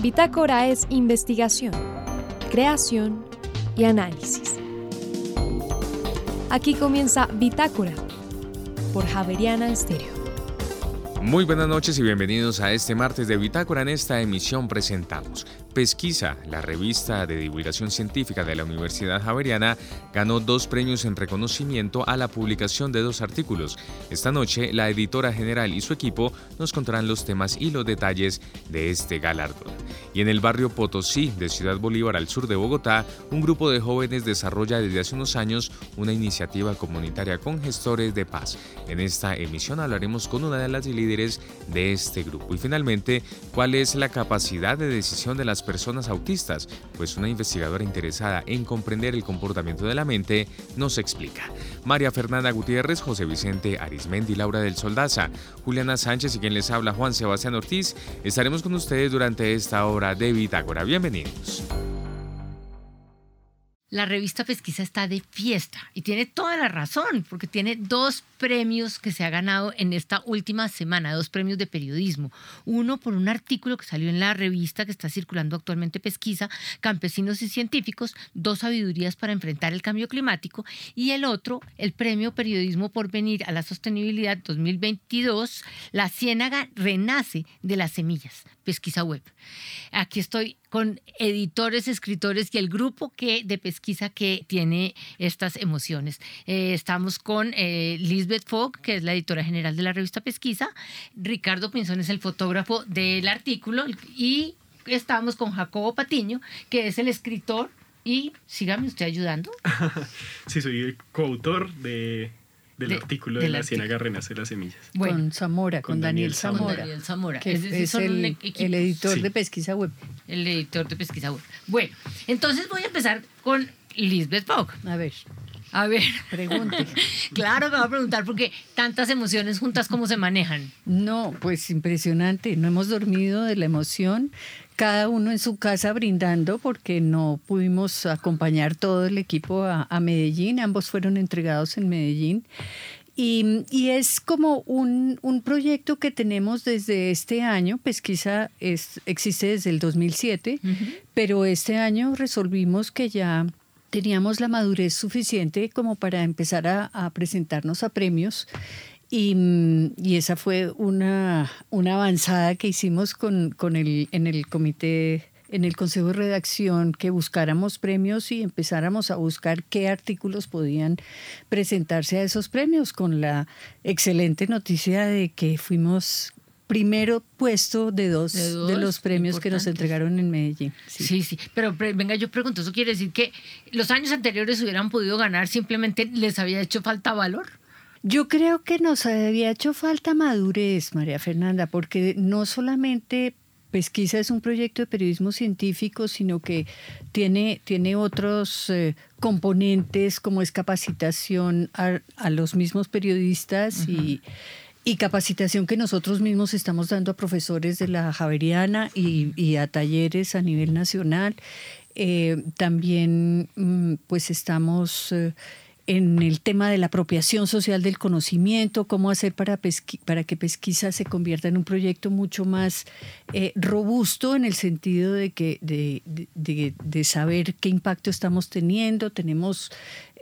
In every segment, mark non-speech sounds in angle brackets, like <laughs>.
Bitácora es investigación, creación y análisis. Aquí comienza Bitácora por Javeriana Estéreo. Muy buenas noches y bienvenidos a este martes de Bitácora. En esta emisión presentamos Pesquisa, la revista de divulgación científica de la Universidad Javeriana, ganó dos premios en reconocimiento a la publicación de dos artículos. Esta noche, la editora general y su equipo nos contarán los temas y los detalles de este galardón. Y en el barrio Potosí de Ciudad Bolívar al sur de Bogotá, un grupo de jóvenes desarrolla desde hace unos años una iniciativa comunitaria con gestores de paz. En esta emisión hablaremos con una de las líderes de este grupo. Y finalmente, ¿cuál es la capacidad de decisión de las personas autistas, pues una investigadora interesada en comprender el comportamiento de la mente nos explica. María Fernanda Gutiérrez, José Vicente Arismendi, Laura del Soldaza, Juliana Sánchez y quien les habla Juan Sebastián Ortiz, estaremos con ustedes durante esta hora de Bitácora. Bienvenidos. La revista Pesquisa está de fiesta y tiene toda la razón, porque tiene dos premios que se ha ganado en esta última semana, dos premios de periodismo. Uno por un artículo que salió en la revista que está circulando actualmente Pesquisa, Campesinos y Científicos, dos sabidurías para enfrentar el cambio climático, y el otro, el premio Periodismo por Venir a la Sostenibilidad 2022, La Ciénaga Renace de las Semillas, Pesquisa Web. Aquí estoy con editores, escritores y el grupo que, de pesquisa que tiene estas emociones. Eh, estamos con eh, Lisbeth Fogg, que es la editora general de la revista Pesquisa, Ricardo Pinzón es el fotógrafo del artículo y estamos con Jacobo Patiño, que es el escritor y sígame usted ayudando. <laughs> sí, soy el coautor de del artículo de, la Ciénaga Renace las Semillas. con Zamora, con, Daniel, Zamora. Zamora. Que es, el, el, editor de Pesquisa Web. El editor de Pesquisa Web. Bueno, entonces voy a empezar con Lisbeth Fogg. A ver. A ver. Pregunte. <laughs> claro que va a preguntar porque tantas emociones juntas, ¿cómo se manejan? No, pues impresionante. No hemos dormido de la emoción cada uno en su casa brindando porque no pudimos acompañar todo el equipo a, Medellín, ambos fueron entregados en Medellín. Y, es como un, proyecto que tenemos desde este año, pesquisa es, existe desde el 2007, pero este año resolvimos que ya teníamos la madurez suficiente como para empezar a presentarnos a premios y, esa fue una, una, avanzada que hicimos con, con el, en el comité, en el consejo de redacción, que buscáramos premios y empezáramos a buscar qué artículos podían presentarse a esos premios, con la excelente noticia de que fuimos primero puesto de dos de, los premios que nos entregaron en Medellín. Sí. sí, pero venga, yo pregunto, ¿eso quiere decir que los años anteriores hubieran podido ganar, simplemente les había hecho falta valor? Yo creo que nos había hecho falta madurez, María Fernanda, porque no solamente Pesquisa es un proyecto de periodismo científico, sino que tiene, tiene otros eh, componentes como es capacitación a, los mismos periodistas y, capacitación que nosotros mismos estamos dando a profesores de la Javeriana y, a talleres a nivel nacional. Eh, también mm, pues estamos... En el tema de la apropiación social del conocimiento, cómo hacer para, que Pesquisa se convierta en un proyecto mucho más eh, robusto en el sentido de, que, de, de, saber qué impacto estamos teniendo. Tenemos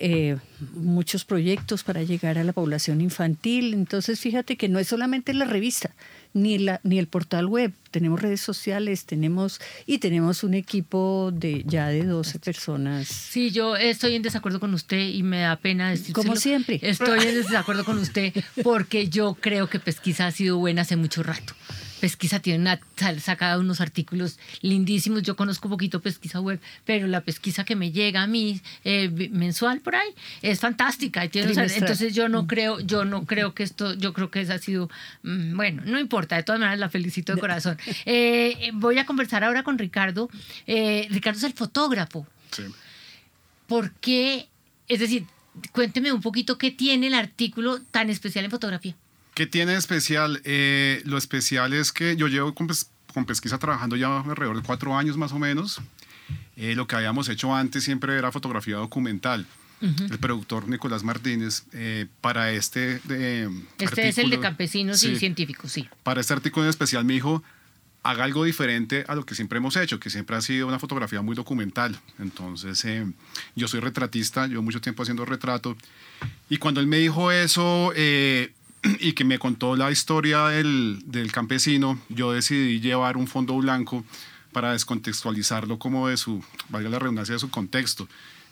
eh, muchos proyectos para llegar a la población infantil. Entonces, fíjate que no es solamente la revista, ni, la, ni el portal web. Tenemos redes sociales, tenemos y tenemos un equipo de ya de 12 personas. Sí, yo estoy en desacuerdo con usted y me da pena decirlo. Como siempre. Estoy en desacuerdo con usted porque yo creo que Pesquisa ha sido buena hace mucho rato. Pesquisa tiene una, sacado unos artículos lindísimos. Yo conozco un poquito pesquisa web, pero la pesquisa que me llega a mí eh, mensual por ahí es fantástica. entonces yo no mm. creo, yo no creo que esto, yo creo que eso ha sido, mm, bueno, no importa, de todas maneras la felicito de corazón. Eh, voy a conversar ahora con Ricardo. Eh, Ricardo es el fotógrafo. Sí. ¿Por qué? Es decir, cuénteme un poquito qué tiene el artículo tan especial en fotografía. ¿Qué tiene especial? Eh, lo especial es que yo llevo con, pesquisa trabajando ya alrededor de cuatro años más o menos. Eh, lo que habíamos hecho antes siempre era fotografía documental. El productor Nicolás Martínez, eh, para este... este es el de campesinos y científicos, sí. Para este artículo en especial me dijo, haga algo diferente a lo que siempre hemos hecho, que siempre ha sido una fotografía muy documental. Entonces, eh, yo soy retratista, llevo mucho tiempo haciendo retrato. Y cuando él me dijo eso eh, <clears throat> y que me contó la historia del, del, campesino, yo decidí llevar un fondo blanco para descontextualizarlo como de su, valga la redundancia, de su contexto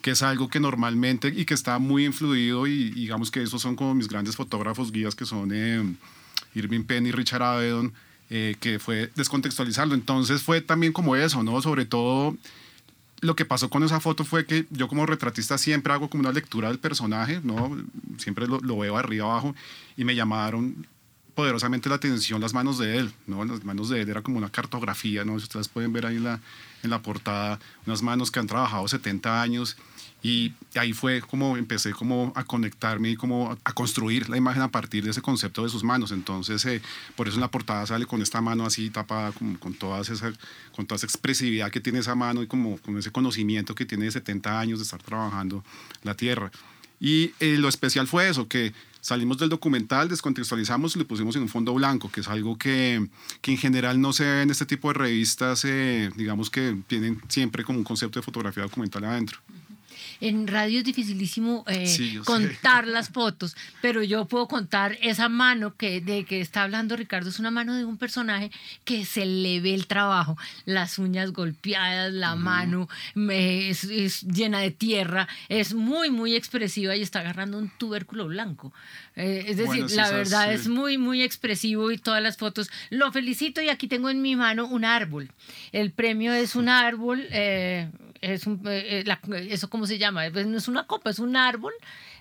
que es algo que normalmente y que está muy influido y digamos que esos son como mis grandes fotógrafos guías que son eh, Irving Penn y Richard Avedon, eh, que fue descontextualizarlo. Entonces fue también como eso, ¿no? Sobre todo lo que pasó con esa foto fue que yo como retratista siempre hago como una lectura del personaje, ¿no? Siempre lo, lo veo arriba abajo y me llamaron poderosamente la atención las manos de él, ¿no? Las manos de él era como una cartografía, ¿no? Ustedes pueden ver ahí en la, en la portada, unas manos que han trabajado 70 años y ahí fue como empecé como a conectarme y como a construir la imagen a partir de ese concepto de sus manos. Entonces, eh, por eso en la portada sale con esta mano así tapada, con, con, toda esa, con toda esa expresividad que tiene esa mano y como con ese conocimiento que tiene de 70 años de estar trabajando la tierra. Y eh, lo especial fue eso, que salimos del documental, descontextualizamos y lo pusimos en un fondo blanco, que es algo que, que en general no se ve en este tipo de revistas, eh, digamos que tienen siempre como un concepto de fotografía documental adentro en radio es dificilísimo eh, contar <laughs> las fotos, pero yo puedo contar esa mano que de que está hablando Ricardo, es una mano de un personaje que se le ve el trabajo, las uñas golpeadas, la mano es, llena de tierra, es muy, muy expresiva y está agarrando un tubérculo blanco. Eh, es decir, la verdad es muy, muy expresivo y todas las fotos. Lo felicito y aquí tengo en mi mano un árbol. El premio es un árbol. Eh, es un, eh, eh, ¿eso cómo se llama? Pues no es una copa, es un árbol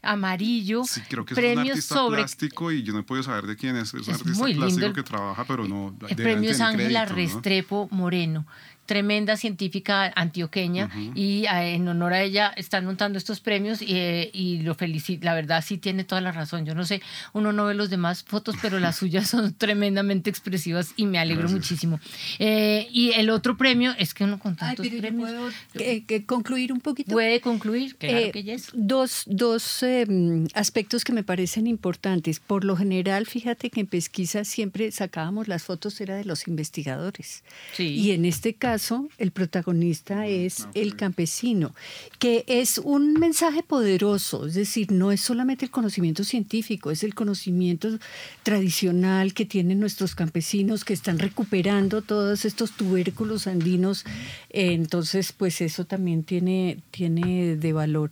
amarillo. Sí, creo que es un artista sobre... plástico y yo no he podido saber de quién es. Es, un artista plástico que trabaja, pero no. El premio es Ángela Restrepo Moreno tremenda científica antioqueña y eh, en honor a ella están montando estos premios y, eh, y, lo felicito. La verdad sí tiene toda la razón. Yo no sé, uno no ve los demás fotos, pero las <laughs> suyas son tremendamente expresivas y me alegro muchísimo. Eh, y el otro premio es que uno con tantos premios... ¿Puedo concluir un poquito? Puede concluir, claro que es. Dos, dos em, aspectos que me parecen importantes. Por lo general, fíjate que en pesquisa siempre sacábamos las fotos, era de los investigadores. Sí. Y en este caso el protagonista es el campesino, que es un mensaje poderoso, es decir, no es solamente el conocimiento científico, es el conocimiento tradicional que tienen nuestros campesinos que están recuperando todos estos tubérculos andinos. Entonces, pues eso también tiene, tiene de valor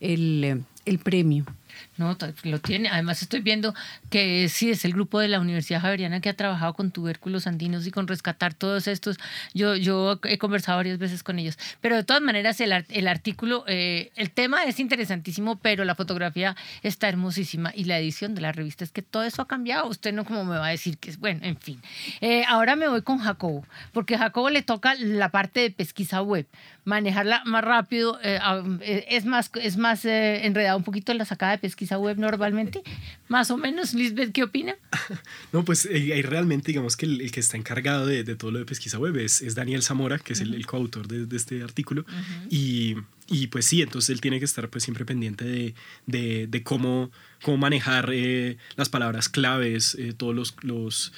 el, el premio. No, lo tiene. Además estoy viendo que sí es el grupo de la Universidad Javeriana que ha trabajado con tubérculos andinos y con rescatar todos estos. Yo, yo he conversado varias veces con ellos. Pero de todas maneras el, el artículo, eh, el tema es interesantísimo, pero la fotografía está hermosísima y la edición de la revista es que todo eso ha cambiado. Usted no como me va a decir que es bueno, en fin. Eh, ahora me voy con Jacobo, porque a Jacobo le toca la parte de pesquisa web manejarla más rápido, eh, eh, es más, es más eh, enredado un poquito en la sacada de pesquisa web normalmente, más o menos. Lisbeth, ¿qué opina? <laughs> No, pues ahí realmente digamos que el, que está encargado de, de, todo lo de pesquisa web es, es Daniel Zamora, que es el, coautor de, de, este artículo. y, y, pues sí, entonces él tiene que estar pues siempre pendiente de, de, de cómo, cómo manejar las palabras claves, todos los... los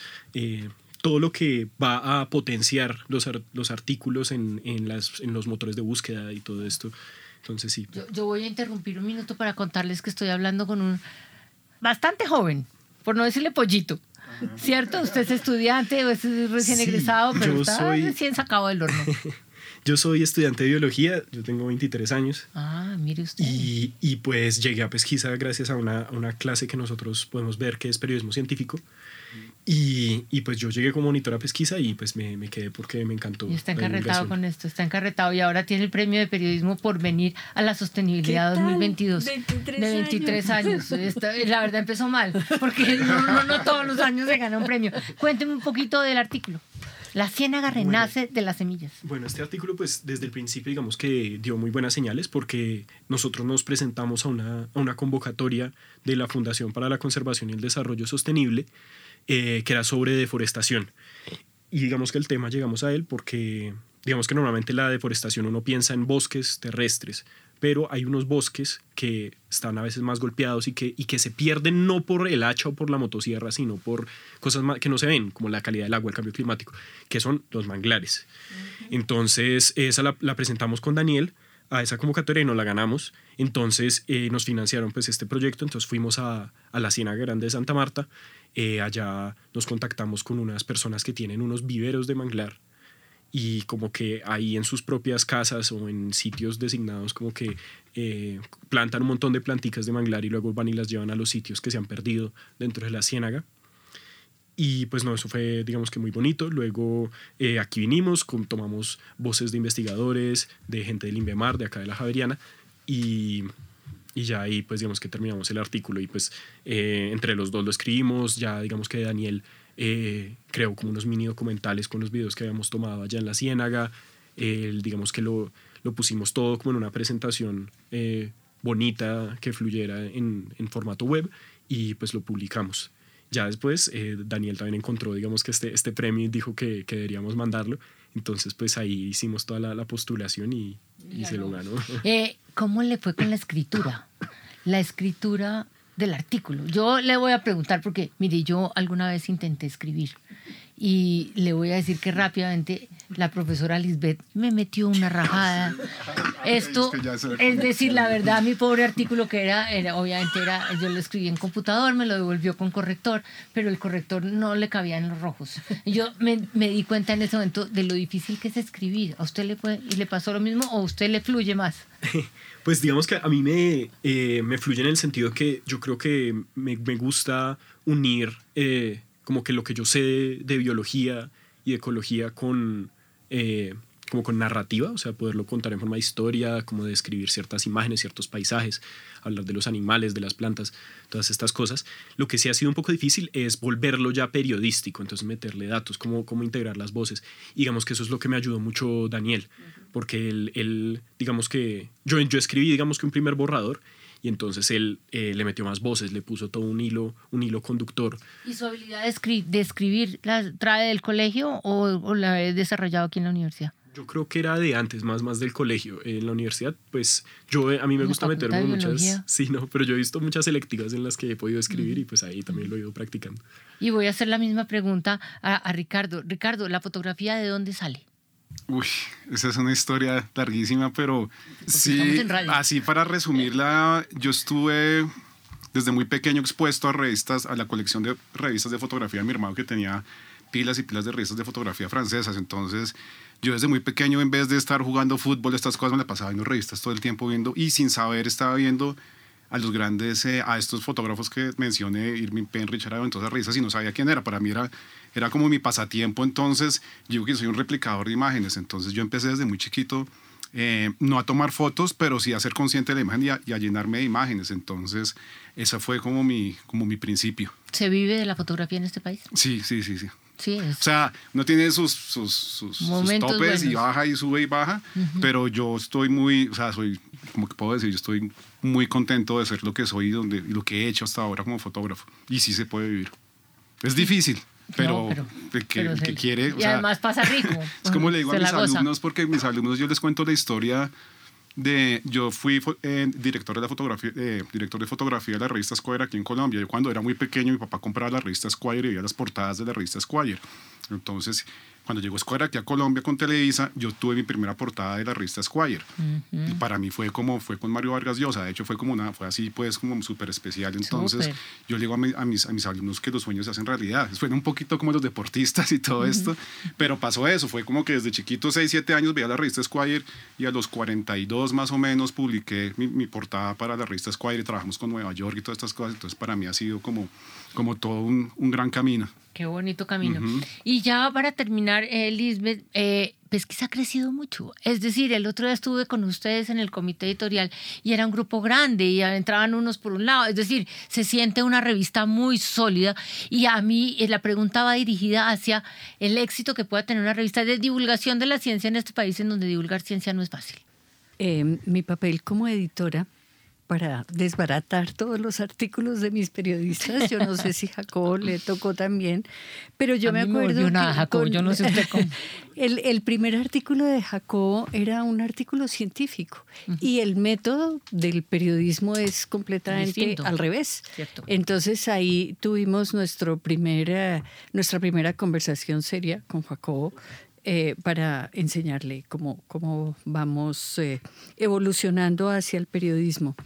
todo lo que va a potenciar los, los artículos en, en, las, en los motores de búsqueda y todo esto. Entonces sí. Yo, voy a interrumpir un minuto para contarles que estoy hablando con un bastante joven, por no decirle pollito. ¿Cierto? Usted es estudiante o es recién egresado, pero está recién sacado del horno. <laughs> Yo soy estudiante de biología, yo tengo 23 años. Ah, mire usted. Y, y pues llegué a pesquisa gracias a una, una, clase que nosotros podemos ver que es periodismo científico. Y, y, pues yo llegué como monitora pesquisa y pues me, me quedé porque me encantó. Y está encarretado con esto, está encarretado y ahora tiene el premio de periodismo por venir a la sostenibilidad 2022 23 de 23 años. la verdad empezó mal, porque no, no, todos los años se gana un premio. Cuénteme un poquito del artículo. La ciénaga renace de las semillas. Bueno, este artículo pues desde el principio digamos que dio muy buenas señales porque nosotros nos presentamos a una, a una convocatoria de la Fundación para la Conservación y el Desarrollo Sostenible eh, que era sobre deforestación. Y digamos que el tema llegamos a él porque digamos que normalmente la deforestación uno piensa en bosques terrestres, pero hay unos bosques que están a veces más golpeados y que, y que se pierden no por el hacha o por la motosierra, sino por cosas que no se ven, como la calidad del agua, el cambio climático, que son los manglares. Entonces, esa la, la, presentamos con Daniel a esa convocatoria y nos la ganamos. Entonces, eh, nos financiaron pues este proyecto, entonces fuimos a, a la Ciénaga Grande de Santa Marta, eh, allá nos contactamos con unas personas que tienen unos viveros de manglar y como que ahí en sus propias casas o en sitios designados como que eh, plantan un montón de planticas de manglar y luego van y las llevan a los sitios que se han perdido dentro de la ciénaga. Y pues no, eso fue digamos que muy bonito. Luego eh, aquí vinimos, tomamos voces de investigadores, de gente del INVEMAR, de acá de la Javeriana, y, y ya ahí pues digamos que terminamos el artículo y pues eh, entre los dos lo escribimos, ya digamos que Daniel eh, creo como unos mini documentales con los videos que habíamos tomado allá en la Ciénaga. digamos que lo, lo, pusimos todo como en una presentación eh, bonita que fluyera en, en, formato web y pues lo publicamos. Ya después eh, Daniel también encontró, digamos que este, este premio y dijo que, que deberíamos mandarlo. Entonces pues ahí hicimos toda la, la postulación y, y se lo ganó. Eh, ¿Cómo le fue con la escritura? La escritura del artículo. Yo le voy a preguntar porque, mire, yo alguna vez intenté escribir y le voy a decir que rápidamente la profesora Lisbeth me metió una rajada. Esto, es decir, la verdad, mi pobre artículo que era, era, obviamente era, yo lo escribí en computador, me lo devolvió con corrector, pero el corrector no le cabía en los rojos. Yo me, me di cuenta en ese momento de lo difícil que es escribir. ¿A usted le, fue, y le pasó lo mismo o a usted le fluye más? <laughs> Pues digamos que a mí me, eh, me fluye en el sentido que yo creo que me, me gusta unir eh, como que lo que yo sé de, de biología y de ecología con, eh, como con narrativa, o sea, poderlo contar en forma de historia, como describir ciertas imágenes, ciertos paisajes, hablar de los animales, de las plantas, todas estas cosas. Lo que sí ha sido un poco difícil es volverlo ya periodístico, entonces meterle datos, cómo, cómo integrar las voces. Digamos que eso es lo que me ayudó mucho Daniel, porque él, él digamos que yo, yo escribí, digamos que un primer borrador y entonces él eh, le metió más voces, le puso todo un hilo, un hilo conductor. ¿Y su habilidad de, escri de escribir la trae del colegio o, o, la he desarrollado aquí en la universidad? Yo creo que era de antes, más, más del colegio. En la universidad, pues yo, a mí me gusta meterme en muchas, <laughs> sí, no, pero yo he visto muchas selectivas en las que he podido escribir mm. y pues ahí también lo he ido practicando. Y voy a hacer la misma pregunta a, a Ricardo. Ricardo, ¿la fotografía de dónde sale? Uy, esa es una historia larguísima, pero sí, así para resumirla, yo estuve desde muy pequeño expuesto a revistas, a la colección de revistas de fotografía de mi hermano que tenía pilas y pilas de revistas de fotografía francesas. Entonces, yo desde muy pequeño, en vez de estar jugando fútbol, estas cosas me la pasaba viendo revistas todo el tiempo viendo y sin saber estaba viendo a los grandes, eh, a estos fotógrafos que mencioné, Irving Penn, Richard Avedon, todas esas revistas y no sabía quién era. Para mí era era como mi pasatiempo, entonces yo que soy un replicador de imágenes, entonces yo empecé desde muy chiquito, eh, no a tomar fotos, pero sí a ser consciente de la imagen y a, y a, llenarme de imágenes, entonces ese fue como mi, como mi principio. ¿Se vive de la fotografía en este país? Sí, sí, sí, sí. Sí. O sea, no tiene sus, sus, sus, sus topes buenos. y baja y sube y baja, uh -huh. pero yo estoy muy, o sea, soy, como que puedo decir, yo estoy muy contento de ser lo que soy y, donde, y lo que he hecho hasta ahora como fotógrafo. Y sí se puede vivir. Es difícil, pero, no, pero, el que, pero el que quiere. Y o sea, además pasa rico. <laughs> es como le digo a mis alumnos, porque mis alumnos yo les cuento la historia de. Yo fui eh, director, de la fotografía, eh, director de fotografía de la revista Squire aquí en Colombia. Yo cuando era muy pequeño, mi papá compraba la revista Squire y veía las portadas de la revista Squire. Entonces, cuando llegó Squire aquí a Colombia con Televisa, yo tuve mi primera portada de la revista Squire. Uh -huh. Y para mí fue como, fue con Mario Vargas Llosa, de hecho fue como una, fue así pues como súper especial. Entonces Super. yo le digo a, mi, a, mis, a mis alumnos que los sueños se hacen realidad. Suena un poquito como los deportistas y todo uh -huh. esto, pero pasó eso, fue como que desde chiquito, 6, 7 años, veía la revista Squire y a los 42 más o menos publiqué mi, mi portada para la revista Squire y trabajamos con Nueva York y todas estas cosas. Entonces para mí ha sido como, como todo un, un gran camino. Qué bonito camino. Uh -huh. Y ya para terminar, eh, Lisbeth, eh, Pesquisa ha crecido mucho. Es decir, el otro día estuve con ustedes en el comité editorial y era un grupo grande y entraban unos por un lado. Es decir, se siente una revista muy sólida y a mí eh, la pregunta va dirigida hacia el éxito que pueda tener una revista de divulgación de la ciencia en este país en donde divulgar ciencia no es fácil. Eh, mi papel como editora para desbaratar todos los artículos de mis periodistas. Yo no sé si Jacobo le tocó también, pero yo me acuerdo. yo no sé usted cómo. <laughs> El, el, primer artículo de Jacobo era un artículo científico y el método del periodismo es completamente al revés. Entonces ahí tuvimos nuestro primer, nuestra primera conversación seria con Jacobo eh, para enseñarle cómo, cómo vamos eh, evolucionando hacia el periodismo.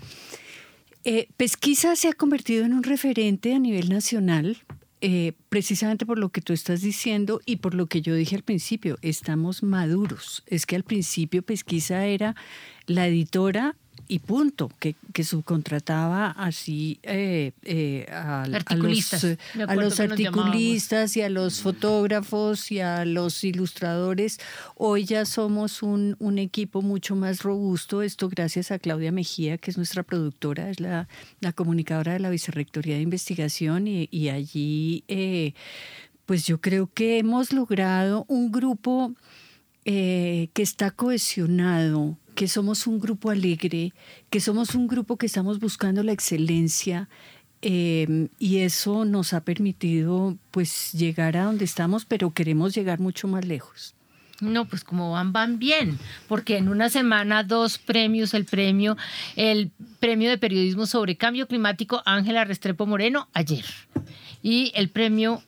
Eh, Pesquisa se ha convertido en un referente a nivel nacional, precisamente por lo que tú estás diciendo y por lo que yo dije al principio, estamos maduros. Es que al principio Pesquisa era la editora y punto, que, que subcontrataba así eh, eh, a, los, a los articulistas y a los fotógrafos y a los ilustradores. Hoy ya somos un, un, equipo mucho más robusto, esto gracias a Claudia Mejía, que es nuestra productora, es la, la comunicadora de la Vicerrectoría de Investigación y, y allí eh, pues yo creo que hemos logrado un grupo que está cohesionado, que somos un grupo alegre, que somos un grupo que estamos buscando la excelencia em, y eso nos ha permitido pues llegar a donde estamos, pero queremos llegar mucho más lejos. No, pues como van, van bien, porque en una semana dos premios, el premio, el premio de periodismo sobre cambio climático Ángela Restrepo Moreno ayer y el premio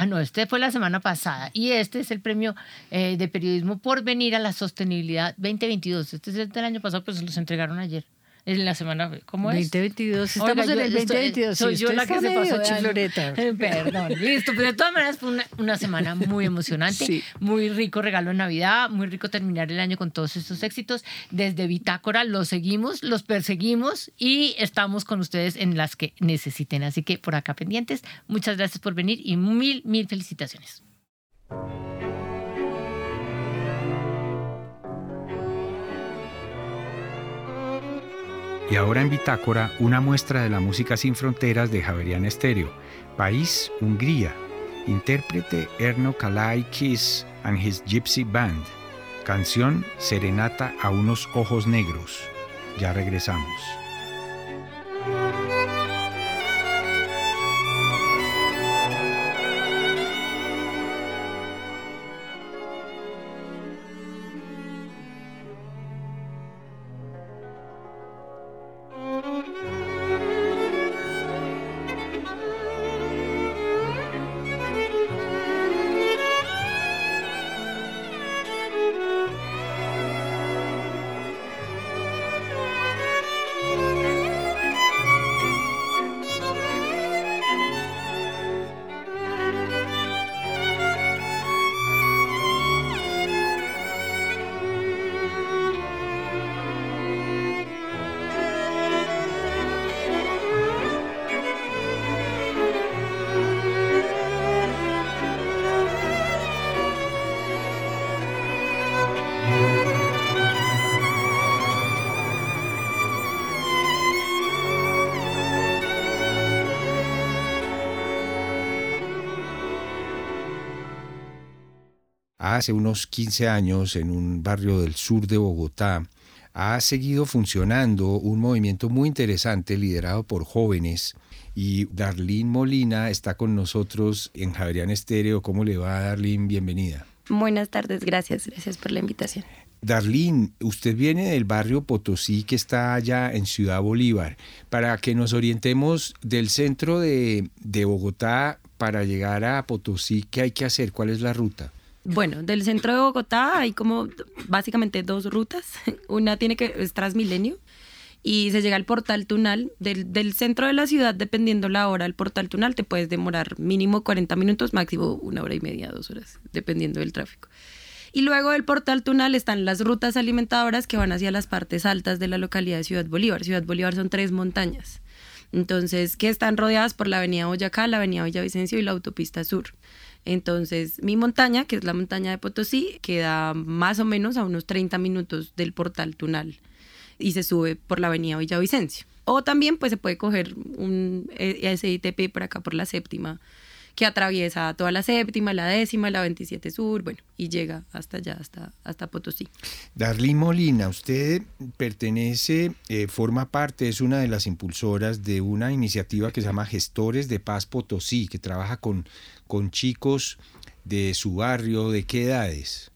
Ah, no, este fue la semana pasada y este es el premio eh, de periodismo por venir a la sostenibilidad 2022. Este es el del año pasado, pues se los entregaron ayer en la semana, ¿cómo es? 2022, estamos en el 2022. Soy yo la que se pasó chifloreta. <laughs> Perdón, listo. Pero de todas maneras fue una, semana muy emocionante, muy rico regalo de Navidad, muy rico terminar el año con todos estos éxitos. Desde Bitácora los seguimos, los perseguimos y estamos con ustedes en las que necesiten. Así que por acá pendientes, muchas gracias por venir y mil, mil felicitaciones. Y ahora en Bitácora, una muestra de la música sin fronteras de Javerian Estéreo. País, Hungría. Intérprete Erno Kalaikis and his Gypsy Band. Canción Serenata a unos ojos negros. Ya regresamos. Hace unos 15 años en un barrio del sur de Bogotá, ha seguido funcionando un movimiento muy interesante liderado por jóvenes y Darlene Molina está con nosotros en Javerian Estéreo. ¿Cómo le va, Darlene? Bienvenida. Buenas tardes, gracias, gracias por la invitación. Darlene, usted viene del barrio Potosí que está allá en Ciudad Bolívar. Para que nos orientemos del centro de, de Bogotá para llegar a Potosí, ¿qué hay que hacer? ¿Cuál es la ruta? Bueno, del centro de Bogotá hay como básicamente dos rutas. <laughs> Una tiene que es Transmilenio y se llega al portal Tunal. Del, centro de la ciudad, dependiendo la hora del portal Tunal, te puedes demorar mínimo 40 minutos, máximo una hora y media, dos horas, dependiendo del tráfico. Y luego del portal Tunal están las rutas alimentadoras que van hacia las partes altas de la localidad de Ciudad Bolívar. Ciudad Bolívar son tres montañas. Entonces, que están rodeadas por la avenida Boyacá, la avenida Villavicencio y la autopista sur. Entonces, mi montaña, que es la montaña de Potosí, queda más o menos a unos 30 minutos del portal Tunal y se sube por la avenida Villavicencio. O también pues se puede coger un SITP por acá por la séptima, que atraviesa toda la séptima, la décima, la 27 sur, bueno, y llega hasta allá, hasta, hasta Potosí. Darlene Molina, usted pertenece, eh, forma parte, es una de las impulsoras de una iniciativa que se llama Gestores de Paz Potosí, que trabaja con, con chicos de su barrio, ¿de qué edades?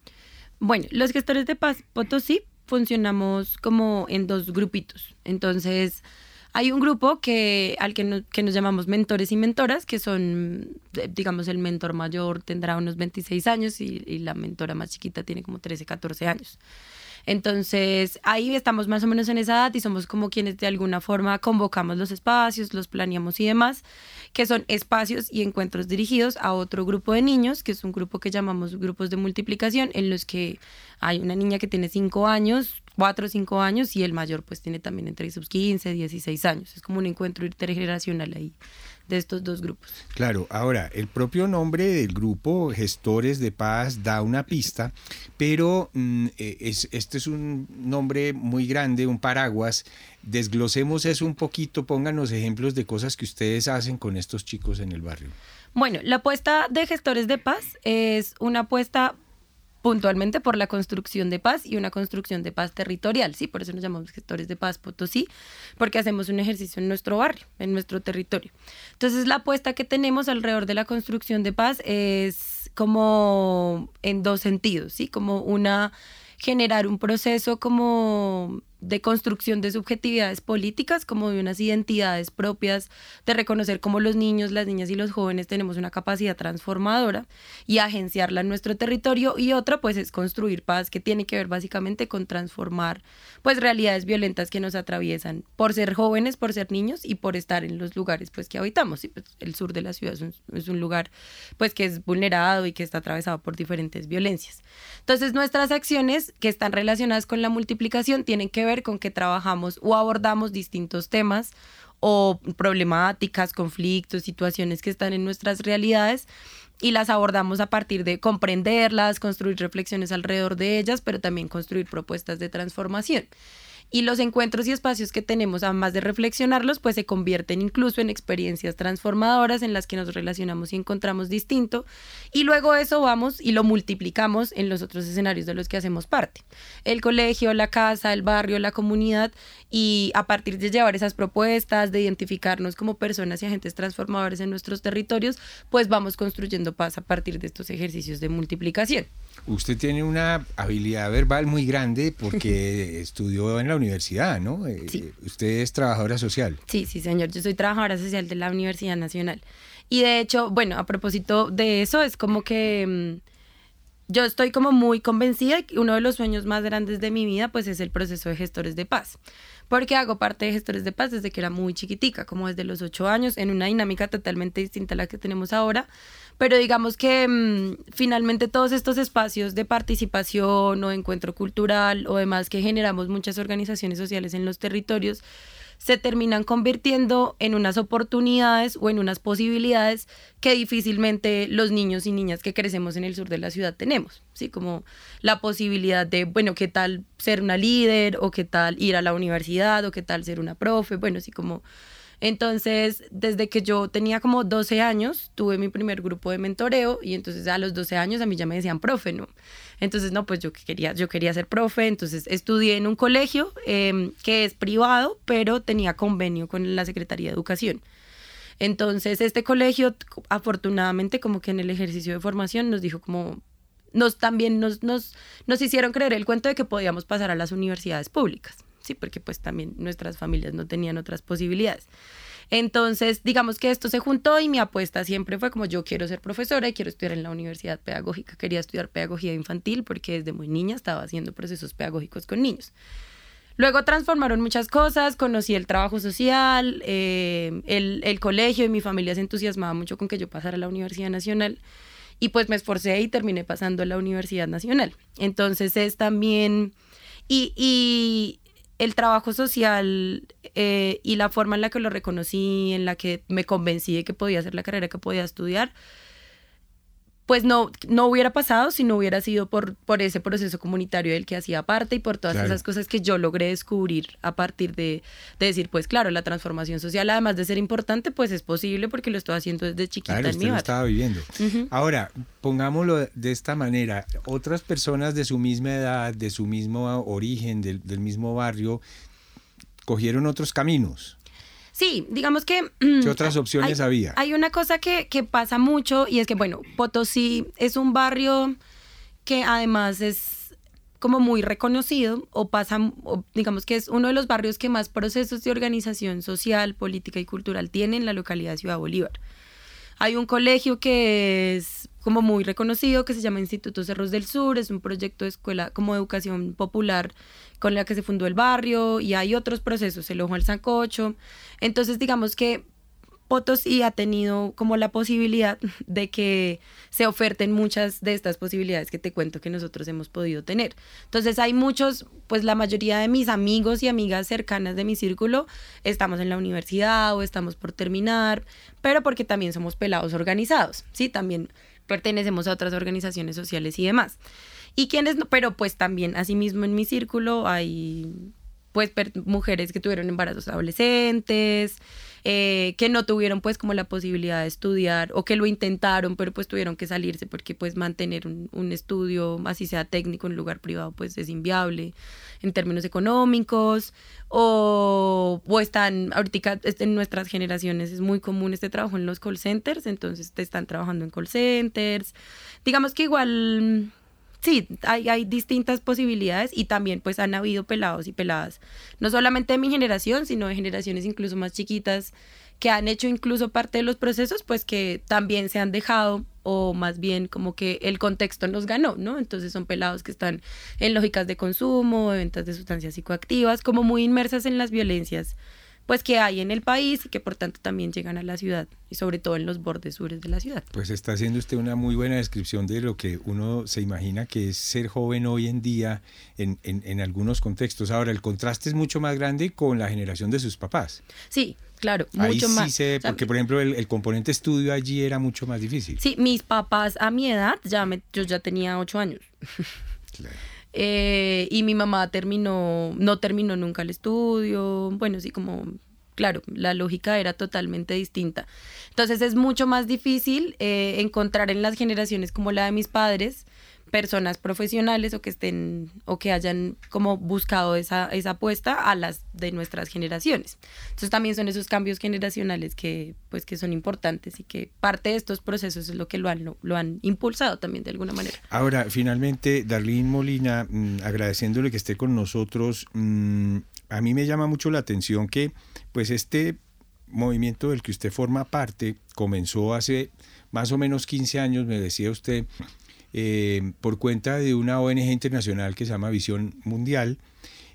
Bueno, los gestores de Paz Potosí funcionamos como en dos grupitos. Entonces, hay un grupo que, al que, nos llamamos mentores y mentoras, que son, eh, digamos, el mentor mayor tendrá unos 26 años y, y la mentora más chiquita tiene como 13, 14 años. Entonces, ahí estamos más o menos en esa edad y somos como quienes de alguna forma convocamos los espacios, los planeamos y demás, que son espacios y encuentros dirigidos a otro grupo de niños, que es un grupo que llamamos grupos de multiplicación, en los que hay una niña que tiene 5 años, 4 o 5 años y el mayor pues tiene también entre sus 15, 16 años. Es como un encuentro intergeneracional ahí de estos dos grupos. Claro, ahora, el propio nombre del grupo, Gestores de Paz, da una pista, pero mm, eh, es, este es un nombre muy grande, un paraguas. Desglosemos eso un poquito, pónganos ejemplos de cosas que ustedes hacen con estos chicos en el barrio. Bueno, la apuesta de Gestores de Paz es una apuesta puntualmente por la construcción de paz y una construcción de paz territorial, ¿sí? Por eso nos llamamos gestores de paz Potosí, porque hacemos un ejercicio en nuestro barrio, en nuestro territorio. Entonces, la apuesta que tenemos alrededor de la construcción de paz es como en dos sentidos, ¿sí? Como una generar un proceso como de construcción de subjetividades políticas, como de unas identidades propias, de reconocer cómo los niños, las niñas y los jóvenes tenemos una capacidad transformadora y agenciarla en nuestro territorio. Y otra, pues, es construir paz, que tiene que ver básicamente con transformar, pues, realidades violentas que nos atraviesan por ser jóvenes, por ser niños y por estar en los lugares, pues, que habitamos. Y, pues, el sur de la ciudad es un, es un lugar, pues, que es vulnerado y que está atravesado por diferentes violencias. Entonces, nuestras acciones que están relacionadas con la multiplicación tienen que ver con que trabajamos o abordamos distintos temas o problemáticas, conflictos, situaciones que están en nuestras realidades y las abordamos a partir de comprenderlas, construir reflexiones alrededor de ellas, pero también construir propuestas de transformación y los encuentros y espacios que tenemos, además de reflexionarlos, pues se convierten incluso en experiencias transformadoras en las que nos relacionamos y encontramos distinto. Y luego eso vamos y lo multiplicamos en los otros escenarios de los que hacemos parte. El colegio, la casa, el barrio, la comunidad. Y a partir de llevar esas propuestas, de identificarnos como personas y agentes transformadores en nuestros territorios, pues vamos construyendo paz a partir de estos ejercicios de multiplicación. Usted tiene una habilidad verbal muy grande porque <laughs> estudió en la universidad, ¿no? Eh, Sí. Usted es trabajadora social. Sí, sí, señor. Yo soy trabajadora social de la Universidad Nacional. Y de hecho, bueno, a propósito de eso, es como que mm, yo estoy como muy convencida que uno de los sueños más grandes de mi vida, pues es el proceso de gestores de paz. Porque hago parte de gestores de paz desde que era muy chiquitica, como desde los ocho años, en una dinámica totalmente distinta a la que tenemos ahora. Pero digamos que mm, finalmente todos estos espacios de participación o encuentro cultural o demás que generamos muchas organizaciones sociales en los territorios, se terminan convirtiendo en unas oportunidades o en unas posibilidades que difícilmente los niños y niñas que crecemos en el sur de la ciudad tenemos, ¿sí? Como la posibilidad de, bueno, qué tal ser una líder o qué tal ir a la universidad o qué tal ser una profe, bueno, así como... Entonces, desde que yo tenía como 12 años, tuve mi primer grupo de mentoreo y entonces a los 12 años a mí ya me decían profe, ¿no? Entonces, no, pues yo quería, yo quería ser profe, entonces estudié en un colegio eh, que es privado, pero tenía convenio con la Secretaría de Educación. Entonces, este colegio, afortunadamente, como que en el ejercicio de formación nos dijo como, nos también nos, nos, nos hicieron creer el cuento de que podíamos pasar a las universidades públicas, sí, porque pues también nuestras familias no tenían otras posibilidades. Entonces, digamos que esto se juntó y mi apuesta siempre fue como yo quiero ser profesora y quiero estudiar en la universidad pedagógica. Quería estudiar pedagogía infantil porque desde muy niña estaba haciendo procesos pedagógicos con niños. Luego transformaron muchas cosas, conocí el trabajo social, eh, el, el colegio y mi familia se entusiasmaba mucho con que yo pasara a la Universidad Nacional y pues me esforcé y terminé pasando a la Universidad Nacional. Entonces es también... Y, y el trabajo social eh, y la forma en la que lo reconocí, en la que me convencí de que podía hacer la carrera que podía estudiar, pues no, no hubiera pasado si no hubiera sido por, por ese proceso comunitario del que hacía parte y por todas esas cosas que yo logré descubrir a partir de, decir, pues claro, la transformación social, además de ser importante, pues es posible porque lo estoy haciendo desde chiquita claro, en mi lo estaba viviendo. Ahora, pongámoslo de esta manera, otras personas de su misma edad, de su mismo origen, del, del mismo barrio, cogieron otros caminos. Sí, digamos que... ¿Qué otras opciones había? Hay una cosa que, que, pasa mucho y es que, bueno, Potosí es un barrio que además es como muy reconocido o pasa, digamos que es uno de los barrios que más procesos de organización social, política y cultural tiene en la localidad de Ciudad Bolívar. Hay un colegio que es como muy reconocido que se llama Instituto Cerros del Sur, es un proyecto de escuela como educación popular con la que se fundó el barrio y hay otros procesos, el ojo al sancocho. Entonces digamos que Potosí ha tenido como la posibilidad <laughs> de que se oferten muchas de estas posibilidades que te cuento que nosotros hemos podido tener. Entonces hay muchos, pues la mayoría de mis amigos y amigas cercanas de mi círculo estamos en la universidad o estamos por terminar, pero porque también somos pelados organizados, ¿sí? También pertenecemos a otras organizaciones sociales y demás. Y quienes no, pero pues también asimismo en mi círculo hay pues mujeres que tuvieron embarazos adolescentes, eh, que no tuvieron pues como la posibilidad de estudiar o que lo intentaron pero pues tuvieron que salirse porque pues mantener un, estudio así sea técnico en un lugar privado pues es inviable en términos económicos o, o están ahorita en nuestras generaciones es muy común este trabajo en los call centers entonces te están trabajando en call centers. Digamos que igual sí, hay, hay distintas posibilidades y también pues han habido pelados y peladas, no solamente de mi generación, sino de generaciones incluso más chiquitas que han hecho incluso parte de los procesos, pues que también se han dejado o más bien como que el contexto nos ganó, ¿no? Entonces son pelados que están en lógicas de consumo, de ventas de sustancias psicoactivas, como muy inmersas en las violencias pues que hay en el país y que por tanto también llegan a la ciudad y sobre todo en los bordes sures de la ciudad. Pues está haciendo usted una muy buena descripción de lo que uno se imagina que es ser joven hoy en día en, en, algunos contextos. Ahora, el contraste es mucho más grande con la generación de sus papás. Sí, claro, mucho sí más. Sé, porque, por ejemplo, el, componente estudio allí era mucho más difícil. Sí, mis papás a mi edad, ya me, yo ya tenía ocho años. Claro. <laughs> Eh, y mi mamá terminó, no terminó nunca el estudio, bueno, sí, como, claro, la lógica era totalmente distinta. Entonces es mucho más difícil eh, encontrar en las generaciones como la de mis padres personas profesionales o que estén o que hayan como buscado esa, esa apuesta a las de nuestras generaciones. Entonces también son esos cambios generacionales que pues que son importantes y que parte de estos procesos es lo que lo han, lo, han impulsado también de alguna manera. Ahora, finalmente, Darlene Molina, mm, agradeciéndole que esté con nosotros, mm, a mí me llama mucho la atención que pues este movimiento del que usted forma parte comenzó hace más o menos 15 años, me decía usted, eh, por cuenta de una ONG internacional que se llama Visión Mundial,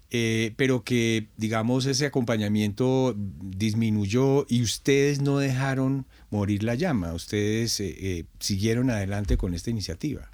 eh, pero que, digamos, ese acompañamiento disminuyó y ustedes no dejaron morir la llama, ustedes eh, siguieron adelante con esta iniciativa.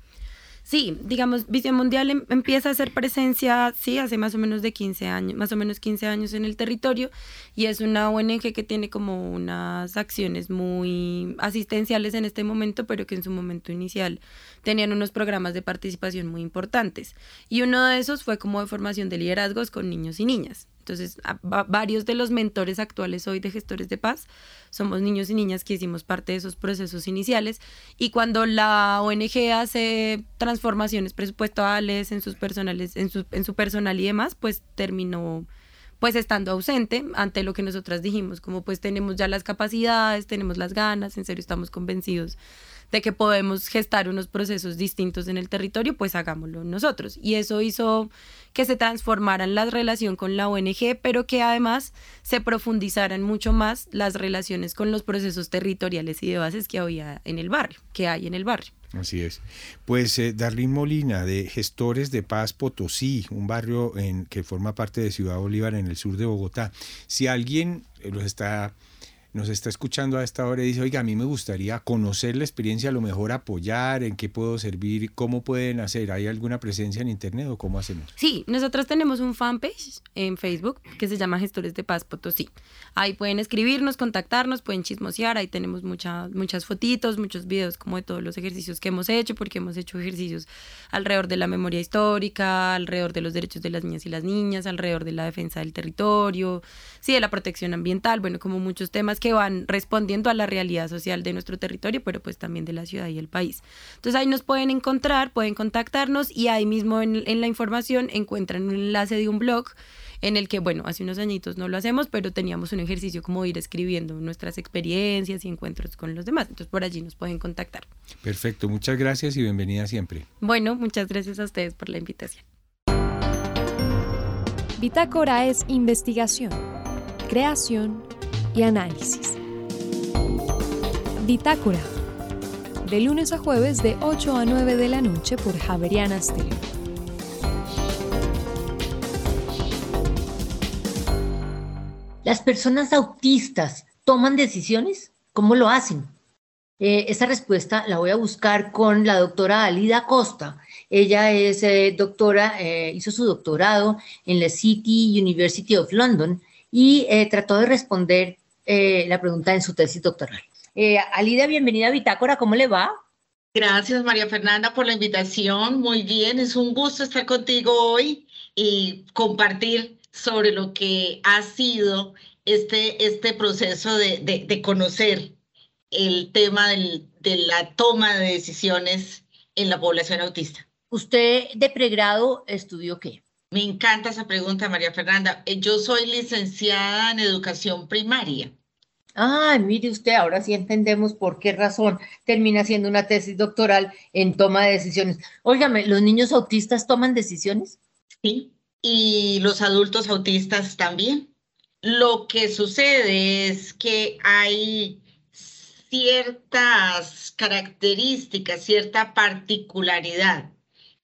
Sí, digamos, Visión Mundial em, empieza a hacer presencia, sí, hace más o menos de 15 años, más o menos 15 años en el territorio y es una ONG que tiene como unas acciones muy asistenciales en este momento, pero que en su momento inicial tenían unos programas de participación muy importantes. Y uno de esos fue como de formación de liderazgos con niños y niñas. Entonces, varios de los mentores actuales hoy de gestores de paz somos niños y niñas que hicimos parte de esos procesos iniciales. Y cuando la ONG hace transformaciones presupuestales en sus personales, en su, en su personal y demás, pues terminó pues estando ausente ante lo que nosotras dijimos, como pues tenemos ya las capacidades, tenemos las ganas, en serio estamos convencidos de que podemos gestar unos procesos distintos en el territorio, pues hagámoslo nosotros. Y eso hizo que se transformaran la relación con la ONG, pero que además se profundizaran mucho más las relaciones con los procesos territoriales y de bases que había en el barrio, que hay en el barrio. Así es. Pues eh, Molina, de Gestores de Paz Potosí, un barrio en, que forma parte de Ciudad Bolívar en el sur de Bogotá. Si alguien los está nos está escuchando a esta hora y dice, oiga, a mí me gustaría conocer la experiencia, a lo mejor apoyar, en qué puedo servir, cómo pueden hacer, ¿hay alguna presencia en internet o cómo hacemos? Sí, nosotros tenemos un fanpage en Facebook que se llama Gestores de Paz Potosí. Ahí pueden escribirnos, contactarnos, pueden chismosear, ahí tenemos muchas muchas fotitos, muchos videos como de todos los ejercicios que hemos hecho, porque hemos hecho ejercicios alrededor de la memoria histórica, alrededor de los derechos de las niñas y las niñas, alrededor de la defensa del territorio, sí, de la protección ambiental, bueno, como muchos temas que van respondiendo a la realidad social de nuestro territorio, pero pues también de la ciudad y el país. Entonces ahí nos pueden encontrar, pueden contactarnos y ahí mismo en, la información encuentran un enlace de un blog en el que, bueno, hace unos añitos no lo hacemos, pero teníamos un ejercicio como ir escribiendo nuestras experiencias y encuentros con los demás. Entonces por allí nos pueden contactar. Perfecto, muchas gracias y bienvenida siempre. Bueno, muchas gracias a ustedes por la invitación. Bitácora es investigación, creación y análisis. Bitácora. De lunes a jueves de 8 a 9 de la noche por Javeriana Stereo. ¿Las personas autistas toman decisiones? ¿Cómo lo hacen? Eh, esa respuesta la voy a buscar con la doctora Alida Costa. Ella es eh, doctora, eh, hizo su doctorado en la City University of London y trató de responder eh, la pregunta en su tesis doctoral. Eh, Alida, bienvenida a Bitácora, ¿cómo le va? Gracias, María Fernanda, por la invitación. Muy bien, es un gusto estar contigo hoy y compartir sobre lo que ha sido este, este proceso de, de, conocer el tema del, de la toma de decisiones en la población autista. ¿Usted de pregrado estudió qué? Me encanta esa pregunta, María Fernanda. Eh, yo soy licenciada en educación primaria. Ah, mire usted, ahora sí entendemos por qué razón termina siendo una tesis doctoral en toma de decisiones. Óigame, ¿los niños autistas toman decisiones? Sí, y los adultos autistas también. Lo que sucede es que hay ciertas características, cierta particularidad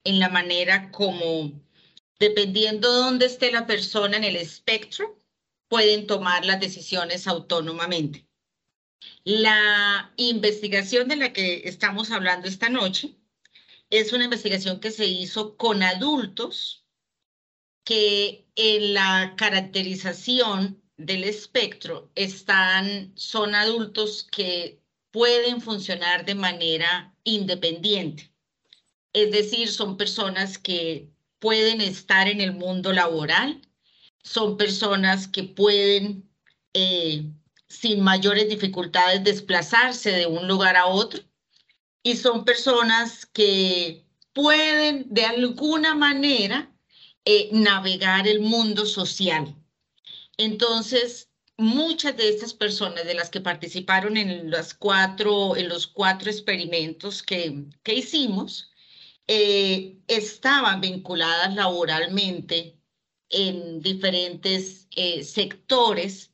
en la manera como Dependiendo de dónde esté la persona en el espectro, pueden tomar las decisiones autónomamente. La investigación de la que estamos hablando esta noche es una investigación que se hizo con adultos que en la caracterización del espectro están, son adultos que pueden funcionar de manera independiente. Es decir, son personas que pueden estar en el mundo laboral, son personas que pueden eh, sin mayores dificultades desplazarse de un lugar a otro y son personas que pueden de alguna manera eh, navegar el mundo social. Entonces, muchas de estas personas de las que participaron en, las cuatro, en los cuatro experimentos que, que hicimos, eh, estaban vinculadas laboralmente en diferentes eh, sectores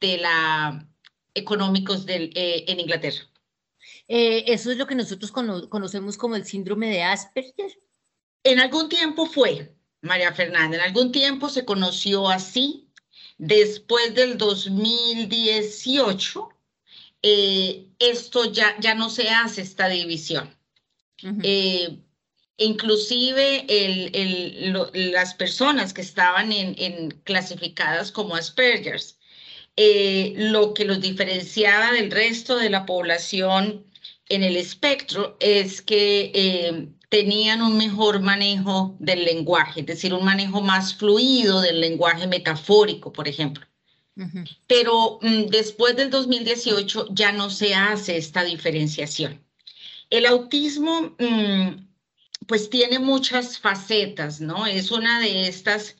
de la, económicos del, eh, en Inglaterra. eso es lo que nosotros conocemos como el síndrome de Asperger. En algún tiempo fue, María Fernanda, en algún tiempo se conoció así. Después del 2018, esto ya, ya no se hace esta división. Inclusive las personas que estaban en, clasificadas como Asperger's, eh, lo que los diferenciaba del resto de la población en el espectro es que eh, tenían un mejor manejo del lenguaje, es decir, un manejo más fluido del lenguaje metafórico, por ejemplo. Pero mm, después del 2018 ya no se hace esta diferenciación. El autismo mm, pues tiene muchas facetas, ¿no? Es una de estas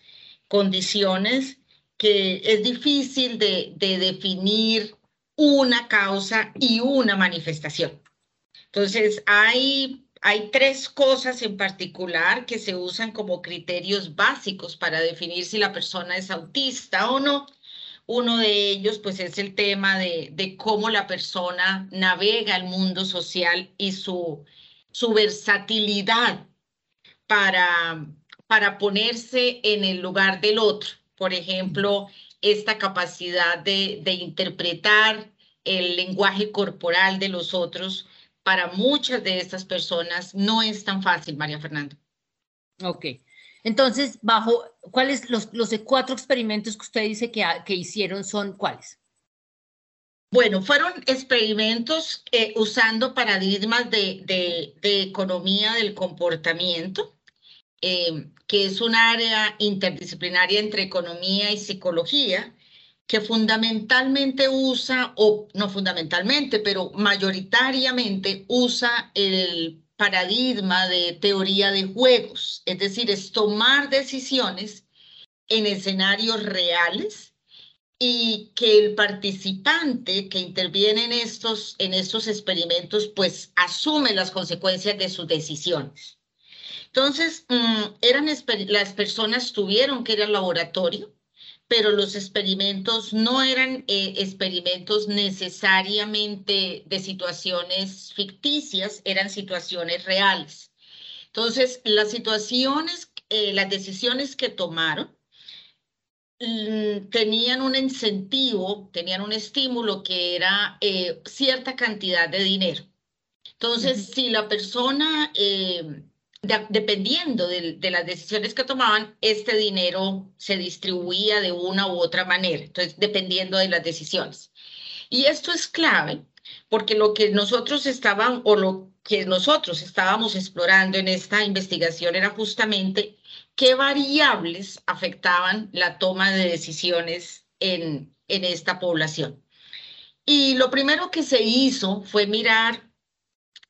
condiciones que es difícil de, definir una causa y una manifestación. Entonces, hay, hay tres cosas en particular que se usan como criterios básicos para definir si la persona es autista o no. Uno de ellos, pues, es el tema de, de cómo la persona navega el mundo social y su, su versatilidad para, para ponerse en el lugar del otro. Por ejemplo, esta capacidad de, interpretar el lenguaje corporal de los otros, para muchas de estas personas no es tan fácil, María Fernanda. Ok. Entonces, bajo, ¿cuáles los, los cuatro experimentos que usted dice que, que hicieron son cuáles? Bueno, fueron experimentos eh, usando paradigmas de, economía del comportamiento, eh, que es un área interdisciplinaria entre economía y psicología, que fundamentalmente usa, o no fundamentalmente, pero mayoritariamente usa el paradigma de teoría de juegos, es decir, es tomar decisiones en escenarios reales y que el participante que interviene en estos, en estos experimentos pues asume las consecuencias de sus decisiones. Entonces, mm, eran, las personas tuvieron que ir al laboratorio, pero los experimentos no eran eh, experimentos necesariamente de situaciones ficticias, eran situaciones reales. Entonces, las situaciones, eh, las decisiones que tomaron tenían un incentivo, tenían un estímulo que era eh, cierta cantidad de dinero. Entonces, si la persona dependiendo de, las decisiones que tomaban, este dinero se distribuía de una u otra manera, entonces dependiendo de las decisiones. Y esto es clave porque lo que nosotros estaban o lo que nosotros estábamos explorando en esta investigación era justamente qué variables afectaban la toma de decisiones en, en esta población. Y lo primero que se hizo fue mirar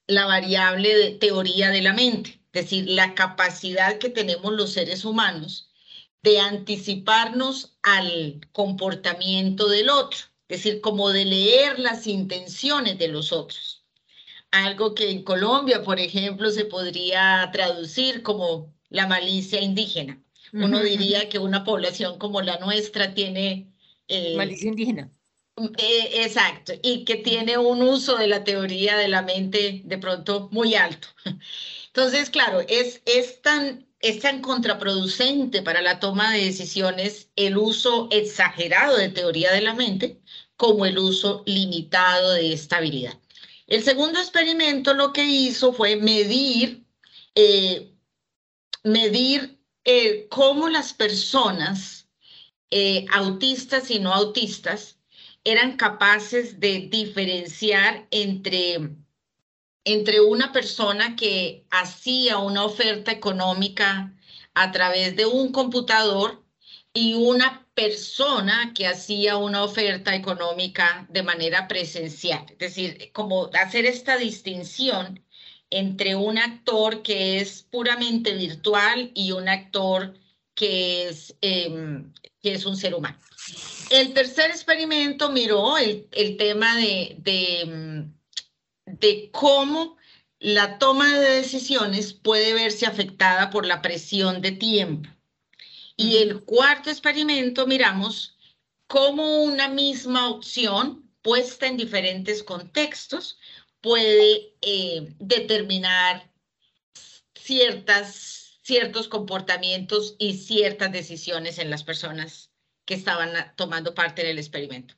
la variable de teoría de la mente es decir, la capacidad que tenemos los seres humanos de anticiparnos al comportamiento del otro, es decir, como de leer las intenciones de los otros. Algo que en Colombia, por ejemplo, se podría traducir como la malicia indígena. Uno diría que una población como la nuestra tiene... Eh, malicia indígena. Eh, exacto, y que tiene un uso de la teoría de la mente de pronto muy alto. <laughs> Entonces, claro, es, es, tan, es tan contraproducente para la toma de decisiones el uso exagerado de teoría de la mente como el uso limitado de estabilidad. El segundo experimento lo que hizo fue medir, eh, medir eh, cómo las personas eh, autistas y no autistas eran capaces de diferenciar entre entre una persona que hacía una oferta económica a través de un computador y una persona que hacía una oferta económica de manera presencial. Es decir, hacer esta distinción entre un actor que es puramente virtual y un actor que es, em, que es un ser humano. El tercer experimento miró el, el tema de, de em, de cómo la toma de decisiones puede verse afectada por la presión de tiempo. Y el cuarto experimento miramos cómo una misma opción puesta en diferentes contextos puede eh, determinar ciertas, ciertos comportamientos y ciertas decisiones en las personas que estaban tomando parte del experimento.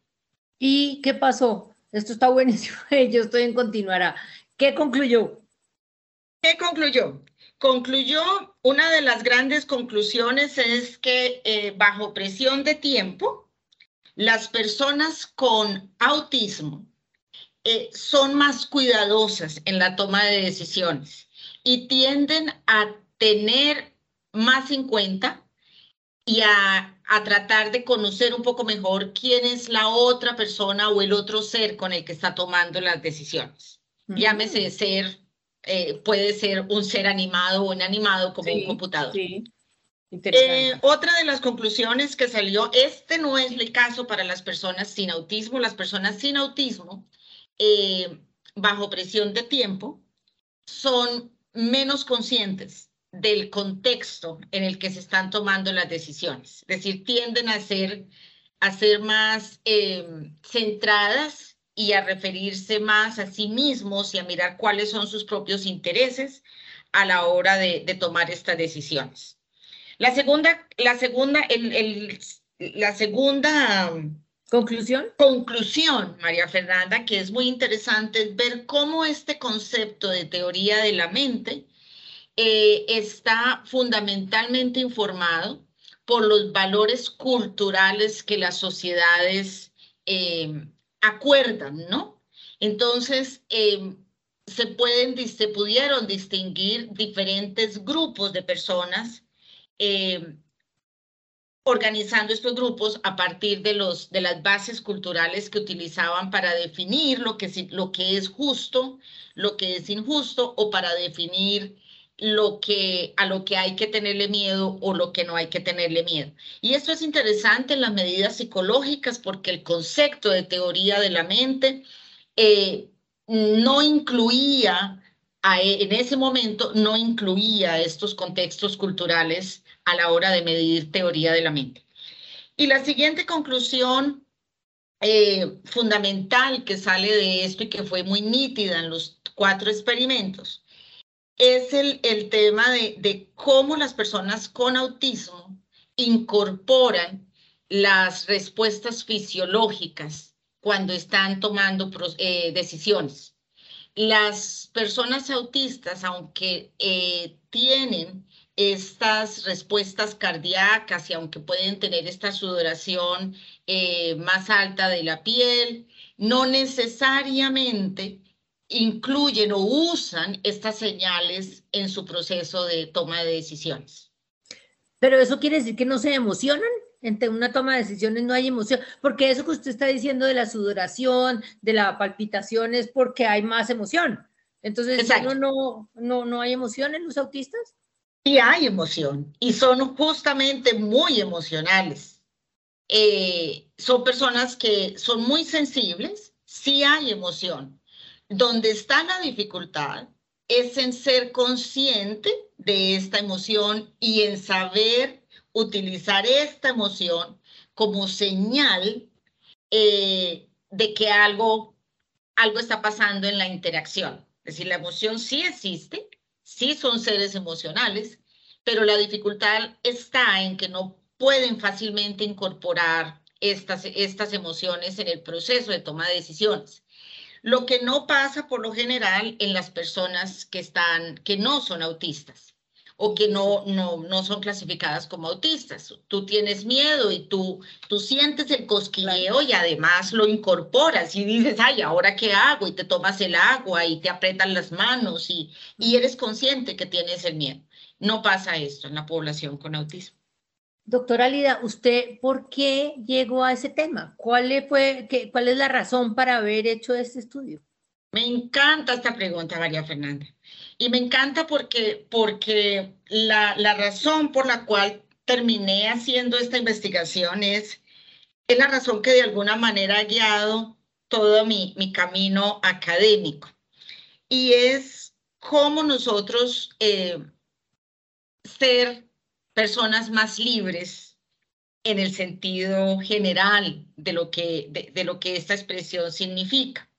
¿Y qué pasó? Esto está buenísimo. <laughs> Yo estoy en continuará. ¿Qué concluyó? ¿Qué concluyó? Concluyó, una de las grandes conclusiones es que eh, bajo presión de tiempo, las personas con autismo eh, son más cuidadosas en la toma de decisiones y tienden a tener más en cuenta y a a tratar de conocer un poco mejor quién es la otra persona o el otro ser con el que está tomando las decisiones. Llámese ser, eh, puede ser un ser animado o inanimado como un computador. Sí. Eh, otra de las conclusiones que salió, este no es el caso para las personas sin autismo. Las personas sin autismo, eh, bajo presión de tiempo, son menos conscientes del contexto en el que se están tomando las decisiones. Es decir, tienden a ser, a ser más em, centradas y a referirse más a sí mismos y a mirar cuáles son sus propios intereses a la hora de, tomar estas decisiones. La segunda, la segunda, la segunda Conclusión. Conclusión, María Fernanda, que es muy interesante, es ver cómo este concepto de teoría de la mente eh, está fundamentalmente informado por los valores culturales que las sociedades eh, acuerdan, ¿no? Entonces, eh, se, pueden, se pudieron distinguir diferentes grupos de personas organizando estos grupos a partir de, las bases culturales que utilizaban para definir lo que, es justo, lo que es injusto o para definir lo que, a lo que hay que tenerle miedo o lo que no hay que tenerle miedo. Y esto es interesante en las medidas psicológicas porque el concepto de teoría de la mente eh, no incluía, en ese momento, no incluía estos contextos culturales a la hora de medir teoría de la mente. Y la siguiente conclusión eh, fundamental que sale de esto y que fue muy nítida en los cuatro experimentos es el, el tema de, de cómo las personas con autismo incorporan las respuestas fisiológicas cuando están tomando eh, decisiones. Las personas autistas, aunque eh, tienen estas respuestas cardíacas y aunque pueden tener esta sudoración eh, más alta de la piel, no necesariamente incluyen o usan estas señales en su proceso de toma de decisiones. Pero eso quiere decir que no se emocionan. Entre una toma de decisiones no hay emoción, porque eso que usted está diciendo de la sudoración, de la palpitación, es porque hay más emoción. Entonces, ¿no, no, no, no hay emoción en los autistas? Sí hay emoción y son justamente muy emocionales. Eh, son personas que son muy sensibles, sí hay emoción. Donde está la dificultad es en ser consciente de esta emoción y en saber utilizar esta emoción como señal eh, de que algo, algo está pasando en la interacción. Es decir, la emoción sí existe, sí son seres emocionales, pero la dificultad está en que no pueden fácilmente incorporar estas, estas emociones en el proceso de toma de decisiones. Lo que no pasa por lo general en las personas que, están, que no son autistas o que no, no, no son clasificadas como autistas. Tú tienes miedo y tú, tú sientes el cosquilleo y además lo incorporas y dices, ay, ¿ahora qué hago? Y te tomas el agua y te apretan las manos y, y eres consciente que tienes el miedo. No pasa esto en la población con autismo. Doctora Lida, ¿usted por qué llegó a ese tema? ¿Cuál, fue, qué, ¿Cuál es la razón para haber hecho este estudio? Me encanta esta pregunta, María Fernanda. Y me encanta porque, porque la, la razón por la cual terminé haciendo esta investigación es, es la razón que de alguna manera ha guiado todo mi, mi camino académico. Y es cómo nosotros eh, ser personas más libres en el sentido general de lo que, de lo que esta expresión significa.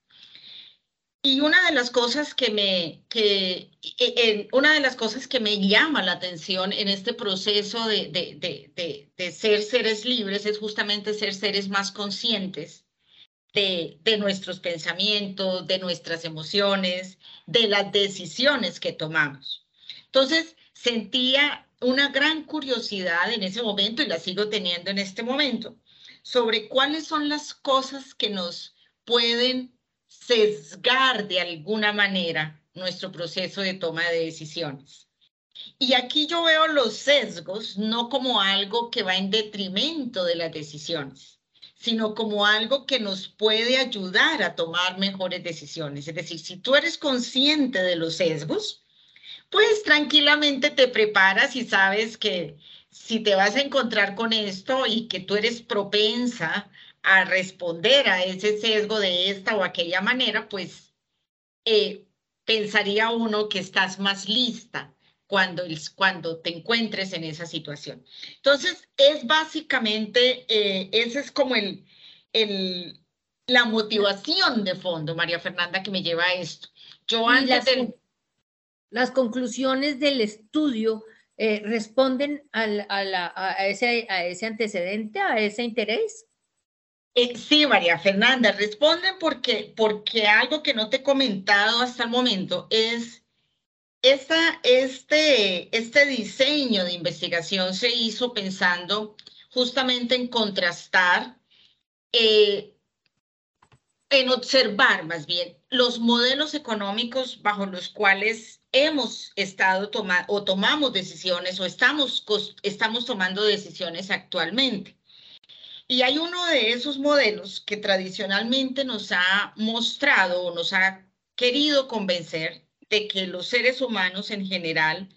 Y una de las cosas que me, que, en, una de las cosas que me llama la atención en este proceso de, de, de, de, ser seres libres es justamente ser seres más conscientes de, de nuestros pensamientos, de nuestras emociones, de las decisiones que tomamos. Entonces, sentía una gran curiosidad en ese momento y la sigo teniendo en este momento sobre cuáles son las cosas que nos pueden sesgar de alguna manera nuestro proceso de toma de decisiones. Y aquí yo veo los sesgos no como algo que va en detrimento de las decisiones, sino como algo que nos puede ayudar a tomar mejores decisiones. Es decir, si tú eres consciente de los sesgos, pues tranquilamente te preparas y sabes que si te vas a encontrar con esto y que tú eres propensa a responder a ese sesgo de esta o aquella manera, pues eh, pensaría uno que estás más lista cuando, cuando te encuentres en esa situación. Entonces, es básicamente, eh, esa es como el, el, la motivación de fondo, María Fernanda, que me lleva a esto. Yo antes las, las conclusiones del estudio eh, responden a, a, ese, a ese antecedente, a ese interés. Eh, sí, María Fernanda, responden porque, porque algo que no te he comentado hasta el momento es esta, este, este diseño de investigación se hizo pensando justamente en contrastar, eh, en observar más bien los modelos económicos bajo los cuales hemos estado tomando o tomamos decisiones o estamos, estamos tomando decisiones actualmente. Y hay uno de esos modelos que tradicionalmente nos ha mostrado o nos ha querido convencer de que los seres humanos en general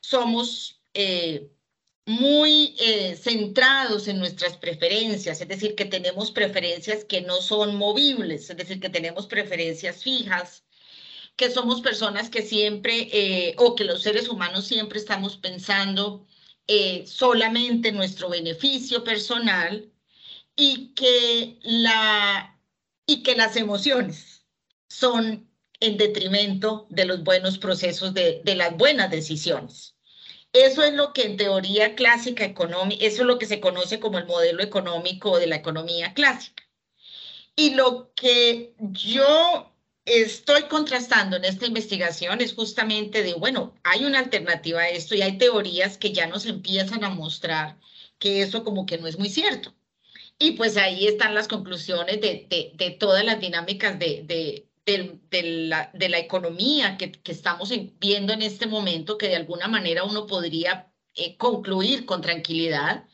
somos eh, muy eh, centrados en nuestras preferencias, es decir, que tenemos preferencias que no son movibles, es decir, que tenemos preferencias fijas, que somos personas que siempre, eh, o que los seres humanos siempre estamos pensando eh, solamente en nuestro beneficio personal y que, la, y que las emociones son en detrimento de los buenos procesos, de, de las buenas decisiones. Eso es lo que en teoría clásica económica, eso es lo que se conoce como el modelo económico de la economía clásica. Y lo que yo estoy contrastando en esta investigación es justamente de, bueno, hay una alternativa a esto y hay teorías que ya nos empiezan a mostrar que eso como que no es muy cierto. Y pues ahí están las conclusiones de, de, todas las dinámicas de, de, la, de la, economía que, que, estamos viendo en este momento, que de alguna manera uno podría eh, concluir con tranquilidad,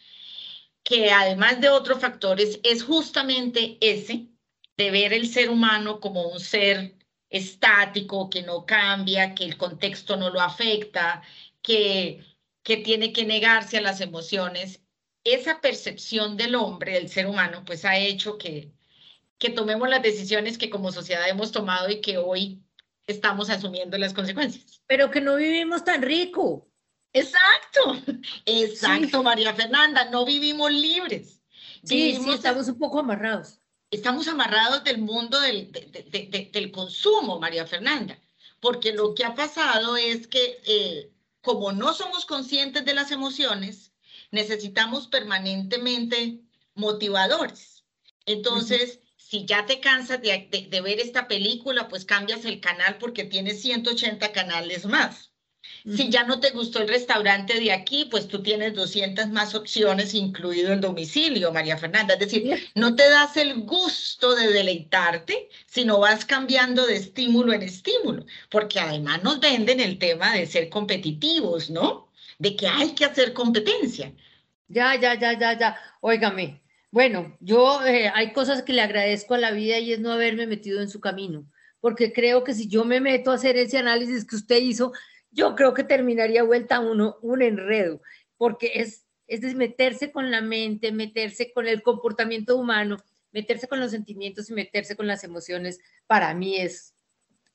que además de otros factores es justamente ese de ver el ser humano como un ser estático, que no cambia, que el contexto no lo afecta, que, que tiene que negarse a las emociones. Esa percepción del hombre, del ser humano, pues ha hecho que, que tomemos las decisiones que como sociedad hemos tomado y que hoy estamos asumiendo las consecuencias. Pero que no vivimos tan rico. Exacto, exacto, María Fernanda, no vivimos libres. Sí, sí, estamos un poco amarrados. Estamos amarrados del mundo del, del consumo, María Fernanda, porque lo que ha pasado es que eh, como no somos conscientes de las emociones, necesitamos permanentemente motivadores. Entonces, si ya te cansas de, ver esta película, pues cambias el canal porque tienes 180 canales más. Si ya no te gustó el restaurante de aquí, pues tú tienes 200 más opciones, incluido el domicilio, María Fernanda. Es decir, no te das el gusto de deleitarte, sino vas cambiando de estímulo en estímulo, porque además nos venden el tema de ser competitivos, ¿no? De que hay que hacer competencia. Ya, ya, ya, ya, ya. Óigame, bueno, yo eh, hay cosas que le agradezco a la vida y es no haberme metido en su camino, porque creo que si yo me meto a hacer ese análisis que usted hizo, yo creo que terminaría vuelta uno un enredo, porque es, es meterse con la mente, meterse con el comportamiento humano, meterse con los sentimientos y meterse con las emociones, para mí es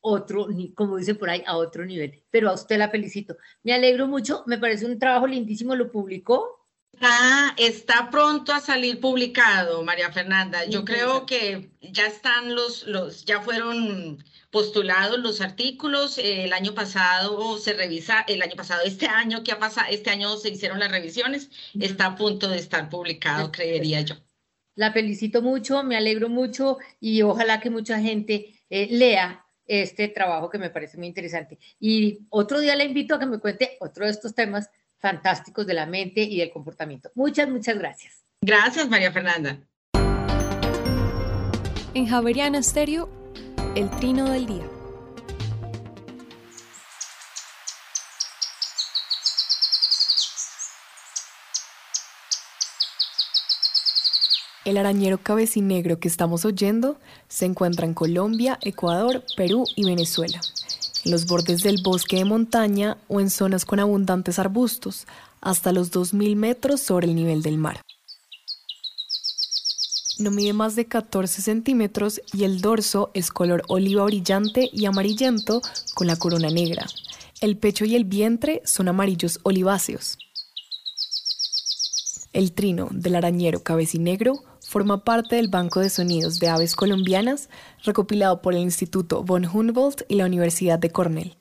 otro, como dice por ahí, a otro nivel. Pero a usted la felicito. Me alegro mucho, me parece un trabajo lindísimo, lo publicó. Ah, está pronto a salir publicado, María Fernanda. Yo creo que ya están los, los, ya fueron postulados los artículos. el año pasado se revisa, el año pasado, este año que ha pasado, este año se hicieron las revisiones, está a punto de estar publicado, creería yo. La felicito mucho, me alegro mucho y ojalá que mucha gente eh, lea este trabajo que me parece muy interesante. Y otro día le invito a que me cuente otro de estos temas fantásticos de la mente y del comportamiento. Muchas, muchas gracias. Gracias, María Fernanda. En Javeriana Stereo, el trino del día. El arañero cabecinegro que estamos oyendo se encuentra en Colombia, Ecuador, Perú y Venezuela en los bordes del bosque de montaña o en zonas con abundantes arbustos, hasta los 2.000 metros sobre el nivel del mar. No mide más de 14 centímetros y el dorso es color oliva brillante y amarillento con la corona negra. El pecho y el vientre son amarillos oliváceos. El trino del arañero cabecinegro forma parte del Banco de Sonidos de Aves Colombianas, recopilado por el Instituto von Humboldt y la Universidad de Cornell.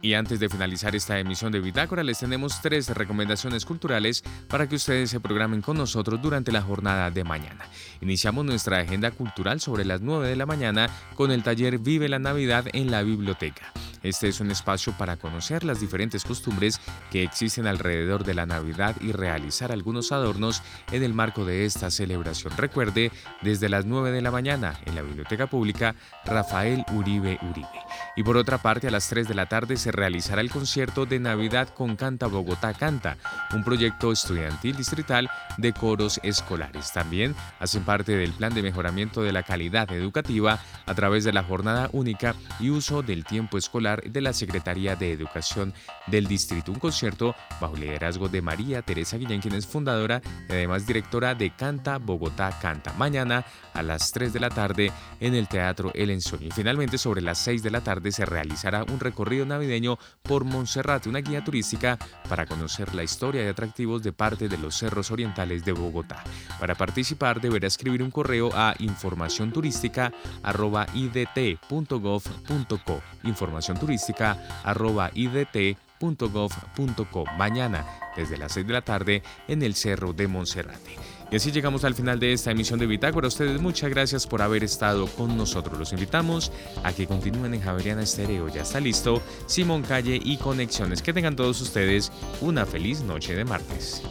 Y antes de finalizar esta emisión de Bitácora, les tenemos tres recomendaciones culturales para que ustedes se programen con nosotros durante la jornada de mañana. Iniciamos nuestra agenda cultural sobre las 9 de la mañana con el taller Vive la Navidad en la biblioteca. Este es un espacio para conocer las diferentes costumbres que existen alrededor de la Navidad y realizar algunos adornos en el marco de esta celebración. Recuerde, desde las 9 de la mañana en la Biblioteca Pública Rafael Uribe Uribe. Y por otra parte, a las 3 de la tarde se realizará el concierto de Navidad con Canta Bogotá Canta, un proyecto estudiantil distrital de coros escolares. También hacen parte del plan de mejoramiento de la calidad educativa a través de la jornada única y uso del tiempo escolar de la Secretaría de Educación del Distrito. Un concierto bajo liderazgo de María Teresa Guillén, quien es fundadora y además directora de Canta Bogotá Canta. Mañana a las 3 de la tarde en el Teatro El Ensueño. Y finalmente sobre las 6 de la tarde se realizará un recorrido navideño por Monserrate, una guía turística para conocer la historia y atractivos de parte de los cerros orientales de Bogotá. Para participar deberá escribir un correo a información turística Información turística Mañana desde las 6 de la tarde en el Cerro de Monserrate. Y así llegamos al final de esta emisión de Bitácora. ustedes muchas gracias por haber estado con nosotros. Los invitamos a que continúen en Javeriana Estéreo. Ya está listo Simón Calle y Conexiones. Que tengan todos ustedes una feliz noche de martes.